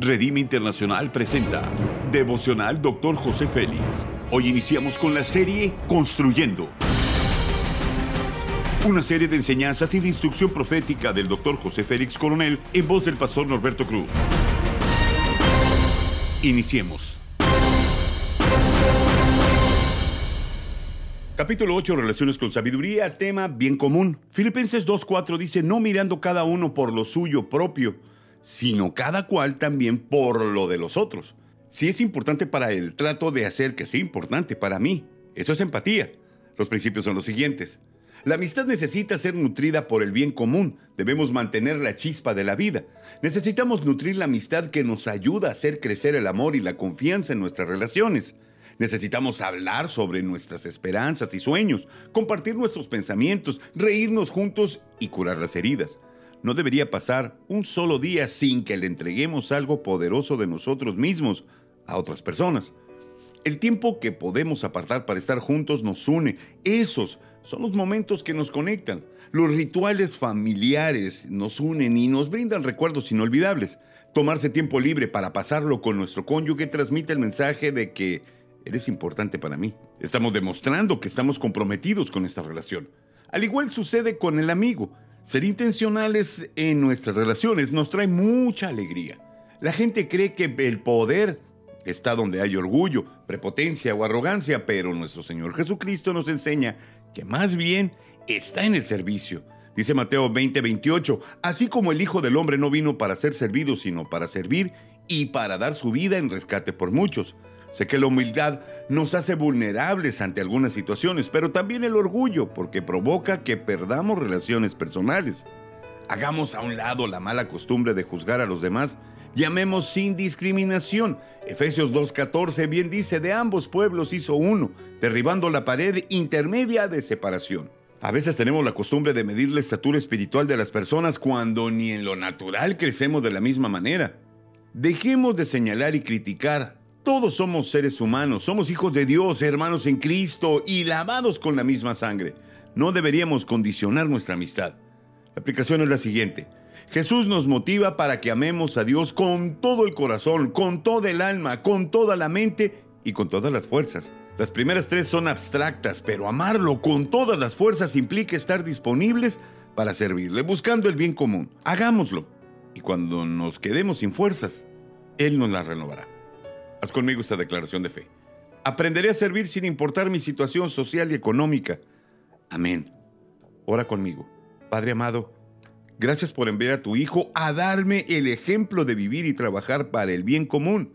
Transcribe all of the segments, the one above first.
Redime Internacional presenta Devocional Dr. José Félix. Hoy iniciamos con la serie Construyendo. Una serie de enseñanzas y de instrucción profética del Dr. José Félix Coronel en voz del pastor Norberto Cruz. Iniciemos. Capítulo 8, Relaciones con Sabiduría, tema bien común. Filipenses 2.4 dice, no mirando cada uno por lo suyo propio, sino cada cual también por lo de los otros. Si es importante para él, trato de hacer que sea importante para mí. Eso es empatía. Los principios son los siguientes. La amistad necesita ser nutrida por el bien común. Debemos mantener la chispa de la vida. Necesitamos nutrir la amistad que nos ayuda a hacer crecer el amor y la confianza en nuestras relaciones. Necesitamos hablar sobre nuestras esperanzas y sueños, compartir nuestros pensamientos, reírnos juntos y curar las heridas. No debería pasar un solo día sin que le entreguemos algo poderoso de nosotros mismos a otras personas. El tiempo que podemos apartar para estar juntos nos une. Esos son los momentos que nos conectan. Los rituales familiares nos unen y nos brindan recuerdos inolvidables. Tomarse tiempo libre para pasarlo con nuestro cónyuge transmite el mensaje de que Eres importante para mí. Estamos demostrando que estamos comprometidos con esta relación. Al igual sucede con el amigo. Ser intencionales en nuestras relaciones nos trae mucha alegría. La gente cree que el poder está donde hay orgullo, prepotencia o arrogancia, pero nuestro Señor Jesucristo nos enseña que más bien está en el servicio. Dice Mateo 20:28, así como el Hijo del Hombre no vino para ser servido, sino para servir y para dar su vida en rescate por muchos. Sé que la humildad nos hace vulnerables ante algunas situaciones, pero también el orgullo, porque provoca que perdamos relaciones personales. Hagamos a un lado la mala costumbre de juzgar a los demás Llamemos sin discriminación. Efesios 2.14 bien dice, de ambos pueblos hizo uno, derribando la pared intermedia de separación. A veces tenemos la costumbre de medir la estatura espiritual de las personas cuando ni en lo natural crecemos de la misma manera. Dejemos de señalar y criticar todos somos seres humanos, somos hijos de Dios, hermanos en Cristo y lavados con la misma sangre. No deberíamos condicionar nuestra amistad. La aplicación es la siguiente. Jesús nos motiva para que amemos a Dios con todo el corazón, con toda el alma, con toda la mente y con todas las fuerzas. Las primeras tres son abstractas, pero amarlo con todas las fuerzas implica estar disponibles para servirle, buscando el bien común. Hagámoslo. Y cuando nos quedemos sin fuerzas, Él nos las renovará. Haz conmigo esta declaración de fe. Aprenderé a servir sin importar mi situación social y económica. Amén. Ora conmigo. Padre amado, gracias por enviar a tu Hijo a darme el ejemplo de vivir y trabajar para el bien común.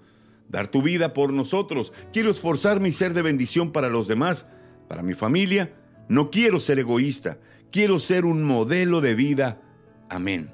Dar tu vida por nosotros. Quiero esforzarme y ser de bendición para los demás, para mi familia. No quiero ser egoísta. Quiero ser un modelo de vida. Amén.